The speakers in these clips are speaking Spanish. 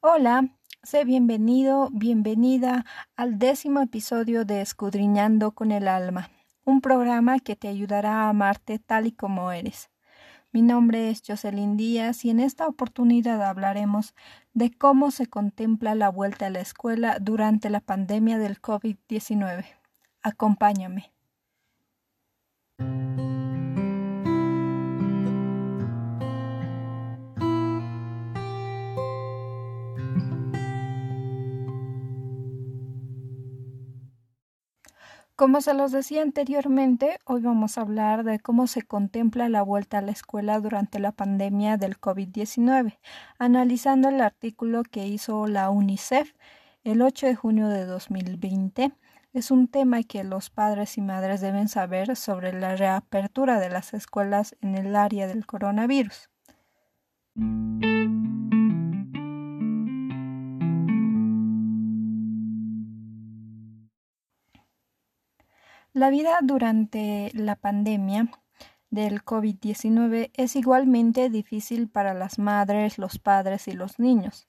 Hola, sé bienvenido, bienvenida al décimo episodio de Escudriñando con el Alma, un programa que te ayudará a amarte tal y como eres. Mi nombre es Jocelyn Díaz y en esta oportunidad hablaremos de cómo se contempla la vuelta a la escuela durante la pandemia del COVID-19. Acompáñame. Como se los decía anteriormente, hoy vamos a hablar de cómo se contempla la vuelta a la escuela durante la pandemia del COVID-19, analizando el artículo que hizo la UNICEF el 8 de junio de 2020. Es un tema que los padres y madres deben saber sobre la reapertura de las escuelas en el área del coronavirus. La vida durante la pandemia del COVID-19 es igualmente difícil para las madres, los padres y los niños.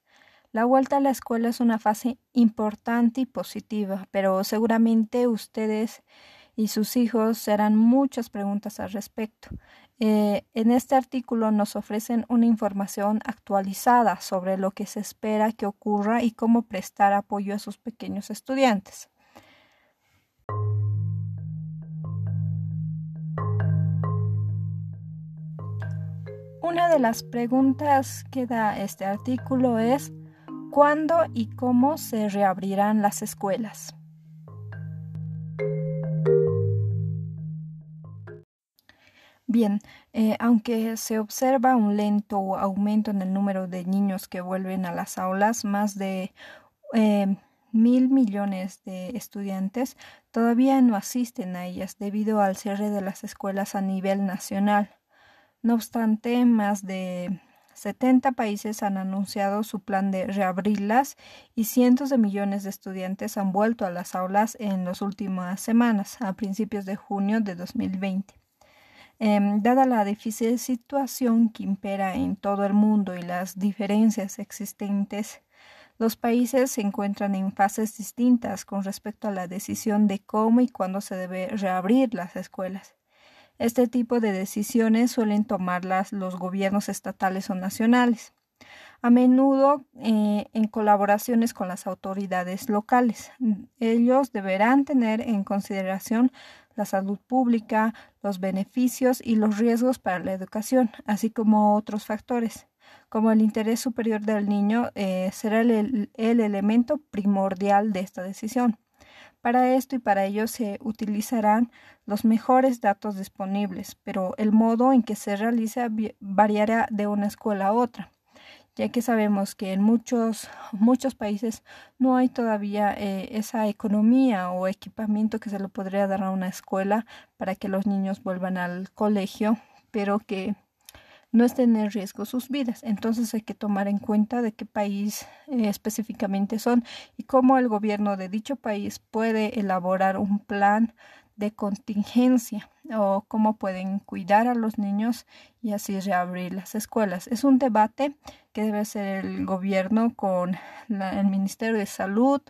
La vuelta a la escuela es una fase importante y positiva, pero seguramente ustedes y sus hijos serán muchas preguntas al respecto. Eh, en este artículo nos ofrecen una información actualizada sobre lo que se espera que ocurra y cómo prestar apoyo a sus pequeños estudiantes. Una de las preguntas que da este artículo es ¿cuándo y cómo se reabrirán las escuelas? Bien, eh, aunque se observa un lento aumento en el número de niños que vuelven a las aulas, más de eh, mil millones de estudiantes todavía no asisten a ellas debido al cierre de las escuelas a nivel nacional. No obstante, más de 70 países han anunciado su plan de reabrirlas y cientos de millones de estudiantes han vuelto a las aulas en las últimas semanas, a principios de junio de 2020. Em, dada la difícil situación que impera en todo el mundo y las diferencias existentes, los países se encuentran en fases distintas con respecto a la decisión de cómo y cuándo se debe reabrir las escuelas. Este tipo de decisiones suelen tomarlas los gobiernos estatales o nacionales, a menudo eh, en colaboraciones con las autoridades locales. Ellos deberán tener en consideración la salud pública, los beneficios y los riesgos para la educación, así como otros factores, como el interés superior del niño eh, será el elemento primordial de esta decisión. Para esto y para ello se utilizarán los mejores datos disponibles, pero el modo en que se realiza variará de una escuela a otra, ya que sabemos que en muchos, muchos países no hay todavía eh, esa economía o equipamiento que se le podría dar a una escuela para que los niños vuelvan al colegio, pero que no estén en riesgo sus vidas. Entonces hay que tomar en cuenta de qué país eh, específicamente son y cómo el gobierno de dicho país puede elaborar un plan de contingencia o cómo pueden cuidar a los niños y así reabrir las escuelas. Es un debate que debe ser el gobierno con el Ministerio de Salud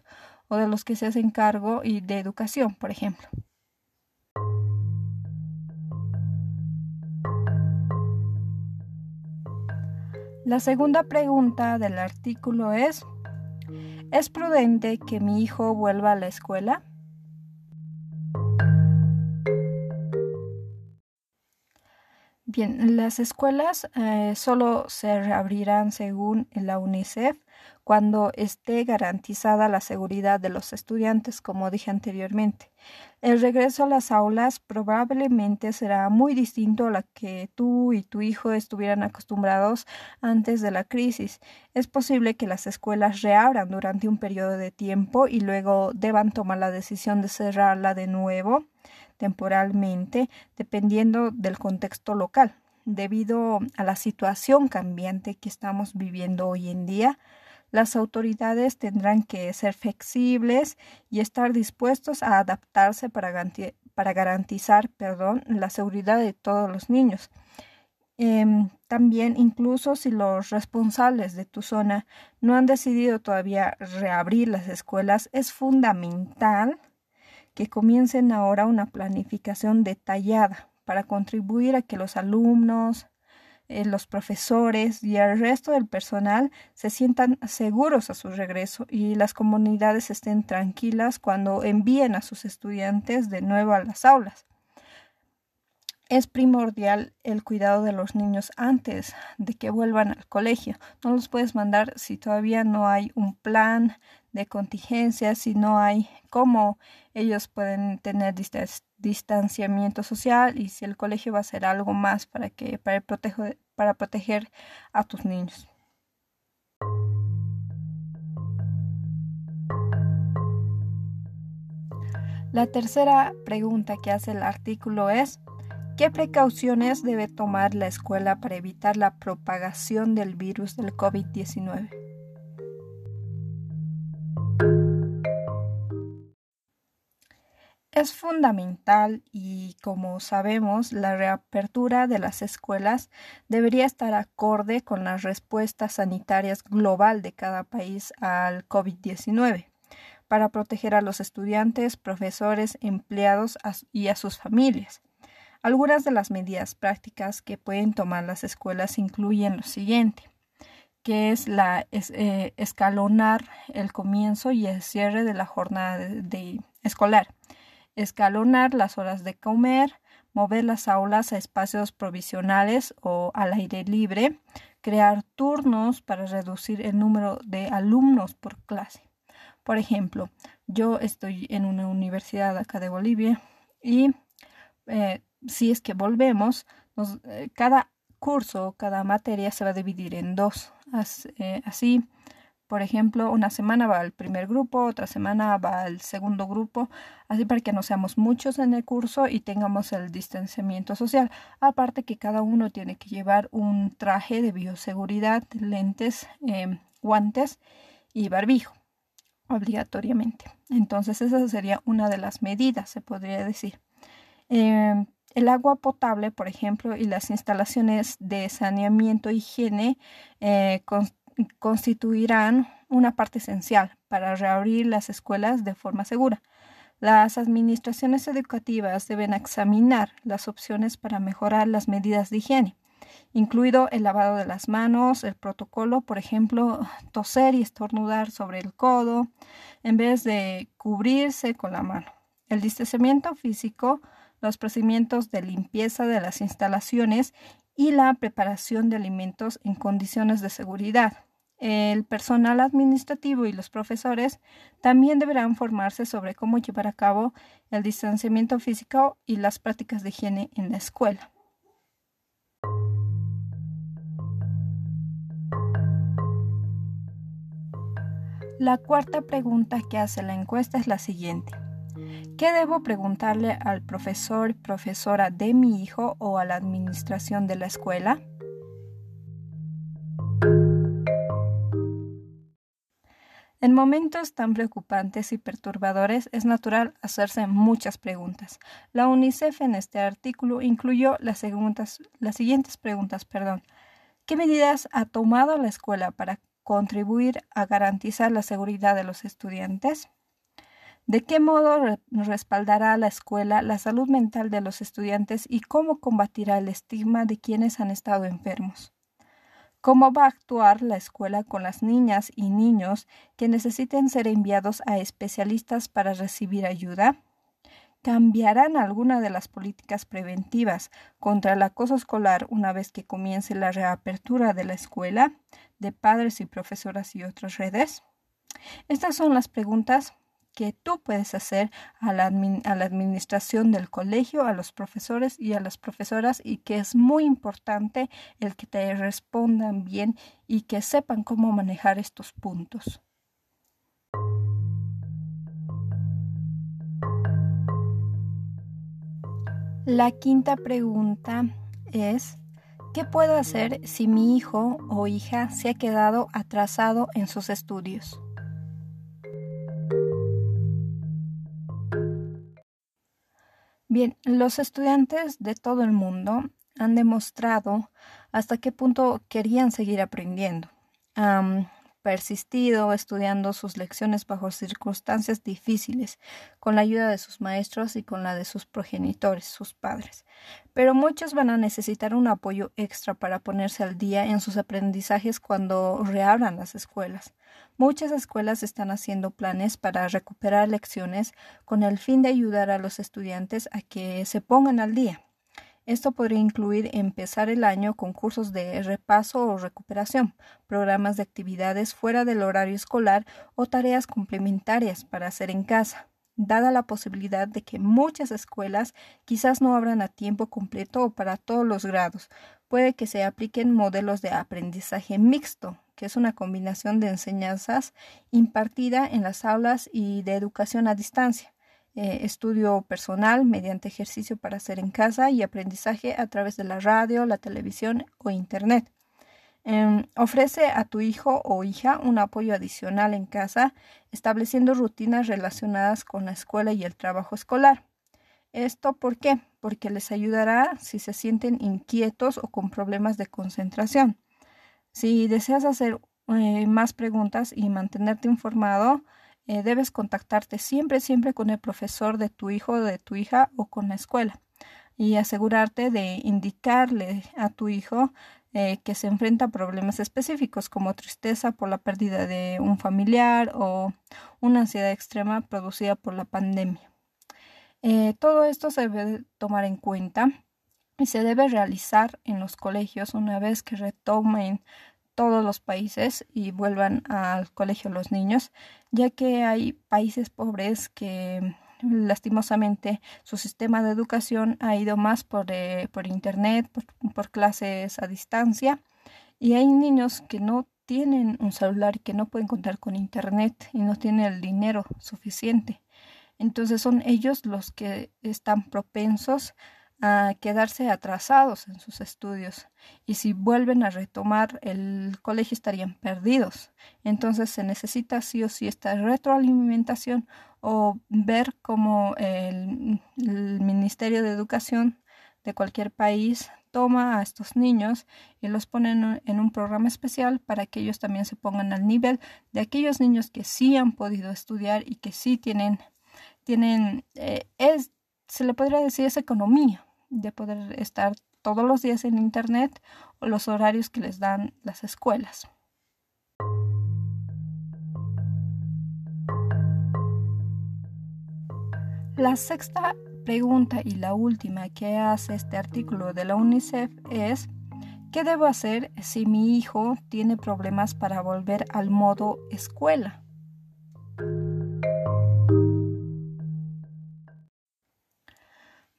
o de los que se hacen cargo y de educación, por ejemplo. La segunda pregunta del artículo es, ¿es prudente que mi hijo vuelva a la escuela? Bien, las escuelas eh, solo se reabrirán según la UNICEF cuando esté garantizada la seguridad de los estudiantes, como dije anteriormente. El regreso a las aulas probablemente será muy distinto a la que tú y tu hijo estuvieran acostumbrados antes de la crisis. Es posible que las escuelas reabran durante un periodo de tiempo y luego deban tomar la decisión de cerrarla de nuevo temporalmente, dependiendo del contexto local. Debido a la situación cambiante que estamos viviendo hoy en día, las autoridades tendrán que ser flexibles y estar dispuestos a adaptarse para, garantizar perdón, la seguridad de todos los niños. Em, también, incluso si los responsables de tu zona no han decidido todavía reabrir las escuelas, es fundamental que comiencen ahora una planificación detallada para contribuir a que los alumnos, eh, los profesores y el resto del personal se sientan seguros a su regreso y las comunidades estén tranquilas cuando envíen a sus estudiantes de nuevo a las aulas. Es primordial el cuidado de los niños antes de que vuelvan al colegio. No los puedes mandar si todavía no hay un plan de contingencia, si no hay cómo ellos pueden tener distanciamiento social y si el colegio va a hacer algo más para que para, para proteger a tus niños. La tercera pregunta que hace el artículo es ¿Qué precauciones debe tomar la escuela para evitar la propagación del virus del COVID-19? Es fundamental y, como sabemos, la reapertura de las escuelas debería estar acorde con las respuestas sanitarias global de cada país al COVID-19 para proteger a los estudiantes, profesores, empleados y a sus familias. Algunas de las medidas prácticas que pueden tomar las escuelas incluyen lo siguiente, que es la eh, escalonar el comienzo y el cierre de la jornada escolar, escalonar las horas de comer, mover las aulas a espacios provisionales o al aire libre, crear turnos para reducir el número de alumnos por clase. Por ejemplo, yo estoy en una universidad acá de Bolivia y eh, si es que volvemos, eh, cada curso, cada materia se va a dividir en dos. Eh, así, por ejemplo, una semana va al primer grupo, otra semana va al segundo grupo, así para que no seamos muchos en el curso y tengamos el distanciamiento social. Aparte que cada uno tiene que llevar un traje de bioseguridad, lentes, em, guantes y barbijo, obligatoriamente. Entonces, esa sería una de las medidas, se podría decir. Em, el agua potable, por ejemplo, y las instalaciones de saneamiento e higiene eh, constituirán una parte esencial para reabrir las escuelas de forma segura. Las administraciones educativas deben examinar las opciones para mejorar las medidas de higiene, incluido el lavado de las manos, el protocolo, por ejemplo, toser y estornudar sobre el codo en vez de cubrirse con la mano. El distanciamiento físico los procedimientos de limpieza de las instalaciones y la preparación de alimentos en condiciones de seguridad. El personal administrativo y los profesores también deberán formarse sobre cómo llevar a cabo el distanciamiento físico y las prácticas de higiene en la escuela. La cuarta pregunta que hace la encuesta es la siguiente. ¿Qué debo preguntarle al profesor, profesora de mi hijo o a la administración de la escuela? En momentos tan preocupantes y perturbadores es natural hacerse muchas preguntas. La UNICEF en este artículo incluyó las, siguientes preguntas. Perdón. ¿Qué medidas ha tomado la escuela para contribuir a garantizar la seguridad de los estudiantes? ¿De qué modo respaldará la escuela la salud mental de los estudiantes y cómo combatirá el estigma de quienes han estado enfermos? ¿Cómo va a actuar la escuela con las niñas y niños que necesiten ser enviados a especialistas para recibir ayuda? ¿Cambiarán alguna de las políticas preventivas contra el acoso escolar una vez que comience la reapertura de la escuela, de padres y profesoras y otras redes? Estas son las preguntas que tú puedes hacer a la, administración del colegio, a los profesores y a las profesoras y que es muy importante el que te respondan bien y que sepan cómo manejar estos puntos. La quinta pregunta es, ¿qué puedo hacer si mi hijo o hija se ha quedado atrasado en sus estudios? Bien, los estudiantes de todo el mundo han demostrado hasta qué punto querían seguir aprendiendo. Persistido estudiando sus lecciones bajo circunstancias difíciles, con la ayuda de sus maestros y con la de sus progenitores, sus padres. Pero muchos van a necesitar un apoyo extra para ponerse al día en sus aprendizajes cuando reabran las escuelas. Muchas escuelas están haciendo planes para recuperar lecciones con el fin de ayudar a los estudiantes a que se pongan al día. Esto podría incluir empezar el año con cursos de repaso o recuperación, programas de actividades fuera del horario escolar o tareas complementarias para hacer en casa, dada la posibilidad de que muchas escuelas quizás no abran a tiempo completo o para todos los grados. Puede que se apliquen modelos de aprendizaje mixto, que es una combinación de enseñanzas impartida en las aulas y de educación a distancia, eh, estudio personal mediante ejercicio para hacer en casa y aprendizaje a través de la radio, la televisión o Internet. Em, ofrece a tu hijo o hija un apoyo adicional en casa, estableciendo rutinas relacionadas con la escuela y el trabajo escolar. ¿Esto por qué? Porque les ayudará si se sienten inquietos o con problemas de concentración. Si deseas hacer eh, más preguntas y mantenerte informado, eh, debes contactarte siempre, siempre con el profesor de tu hijo de tu hija o con la escuela y asegurarte de indicarle a tu hijo eh, que se enfrenta a problemas específicos como tristeza por la pérdida de un familiar o una ansiedad extrema producida por la pandemia. todo esto se debe tomar en cuenta y se debe realizar en los colegios una vez que retomen todos los países y vuelvan al colegio los niños, ya que hay países pobres que lastimosamente su sistema de educación ha ido más por, eh, por internet, por, por, clases a distancia y hay niños que no tienen un celular que no pueden contar con internet y no tienen el dinero suficiente. Entonces son ellos los que están propensos a quedarse atrasados en sus estudios y si vuelven a retomar el colegio estarían perdidos. Entonces se necesita sí o sí esta retroalimentación o ver cómo el, Ministerio de Educación de cualquier país toma a estos niños y los pone en un programa especial para que ellos también se pongan al nivel de aquellos niños que sí han podido estudiar y que sí tienen, tienen eh, es, se le podría decir esa economía de poder estar todos los días en Internet o los horarios que les dan las escuelas. La sexta pregunta y la última que hace este artículo de la UNICEF es ¿qué debo hacer si mi hijo tiene problemas para volver al modo escuela?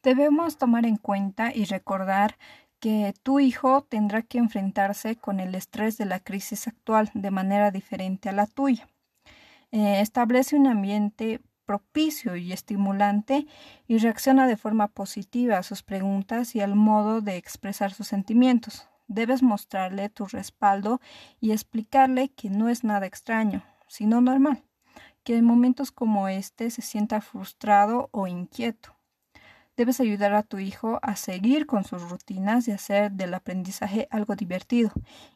Debemos tomar en cuenta y recordar que tu hijo tendrá que enfrentarse con el estrés de la crisis actual de manera diferente a la tuya. Eh, establece un ambiente propicio y estimulante y reacciona de forma positiva a sus preguntas y al modo de expresar sus sentimientos. Debes mostrarle tu respaldo y explicarle que no es nada extraño, sino normal, que en momentos como este se sienta frustrado o inquieto. Debes ayudar a tu hijo a seguir con sus rutinas y hacer del aprendizaje algo divertido.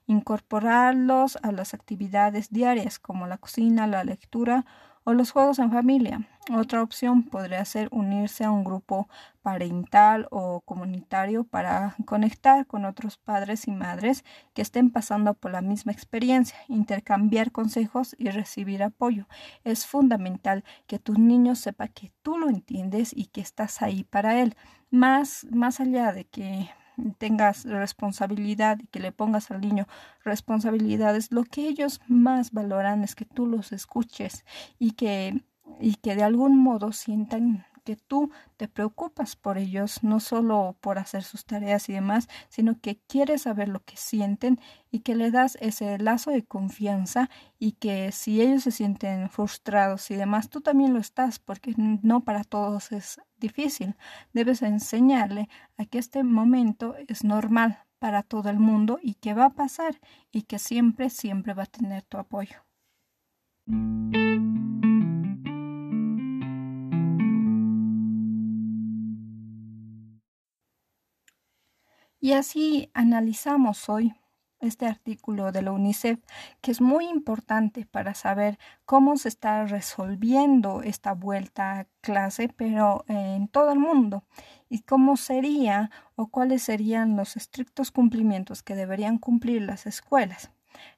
Incorporarlos a las actividades diarias como la cocina, la lectura o los juegos en familia. Otra opción podría ser unirse a un grupo parental o comunitario para conectar con otros padres y madres que estén pasando por la misma experiencia, intercambiar consejos y recibir apoyo. Es fundamental que tu niño sepa que tú lo entiendes y que estás ahí para él, más, más allá de que tengas responsabilidad y que le pongas al niño responsabilidades, lo que ellos más valoran es que tú los escuches y que, y que de algún modo sientan que tú te preocupas por ellos, no solo por hacer sus tareas y demás, sino que quieres saber lo que sienten y que le das ese lazo de confianza y que si ellos se sienten frustrados y demás, tú también lo estás, porque no para todos es difícil. Debes enseñarle a que este momento es normal para todo el mundo y que va a pasar y que siempre, siempre va a tener tu apoyo. Y así analizamos hoy este artículo de la UNICEF, que es muy importante para saber cómo se está resolviendo esta vuelta a clase, pero en todo el mundo, y cómo sería o cuáles serían los estrictos cumplimientos que deberían cumplir las escuelas.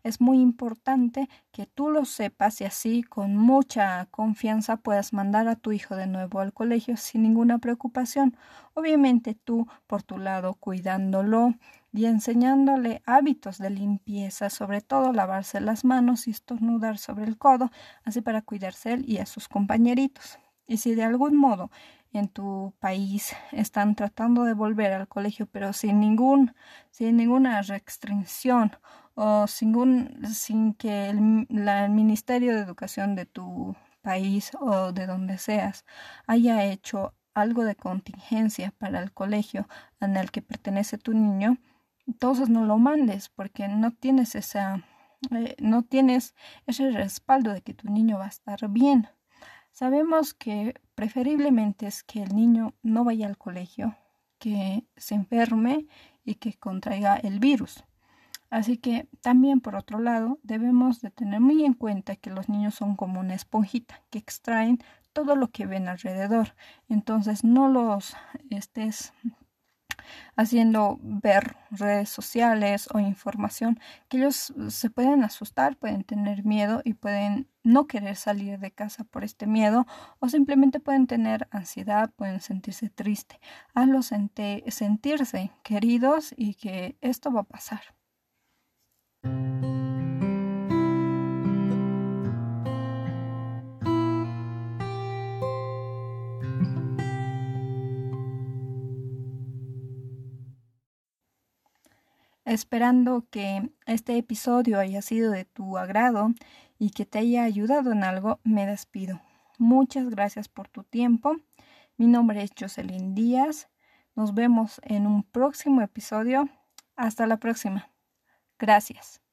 Es muy importante que tú lo sepas y así con mucha confianza puedas mandar a tu hijo de nuevo al colegio sin ninguna preocupación. Obviamente tú por tu lado cuidándolo y enseñándole hábitos de limpieza, sobre todo lavarse las manos y estornudar sobre el codo, así para cuidarse él y a sus compañeritos. Y si de algún modo en tu país están tratando de volver al colegio, pero sin ningún, sin ninguna restricción o sin, sin que el, el Ministerio de Educación de tu país o de donde seas haya hecho algo de contingencia para el colegio en el que pertenece tu niño, entonces no lo mandes porque no tienes esa eh, no tienes ese respaldo de que tu niño va a estar bien. Sabemos que preferiblemente es que el niño no vaya al colegio, que se enferme y que contraiga el virus. Así que también por otro lado debemos de tener muy en cuenta que los niños son como una esponjita que extraen todo lo que ven alrededor. Entonces no los estés haciendo ver redes sociales o información que ellos se pueden asustar, pueden tener miedo y pueden no querer salir de casa por este miedo o simplemente pueden tener ansiedad, pueden sentirse triste. Hazlos sentirse queridos y que esto va a pasar. Esperando que este episodio haya sido de tu agrado y que te haya ayudado en algo, me despido. Muchas gracias por tu tiempo. Mi nombre es Jocelyn Díaz. Nos vemos en un próximo episodio. Hasta la próxima. Gracias.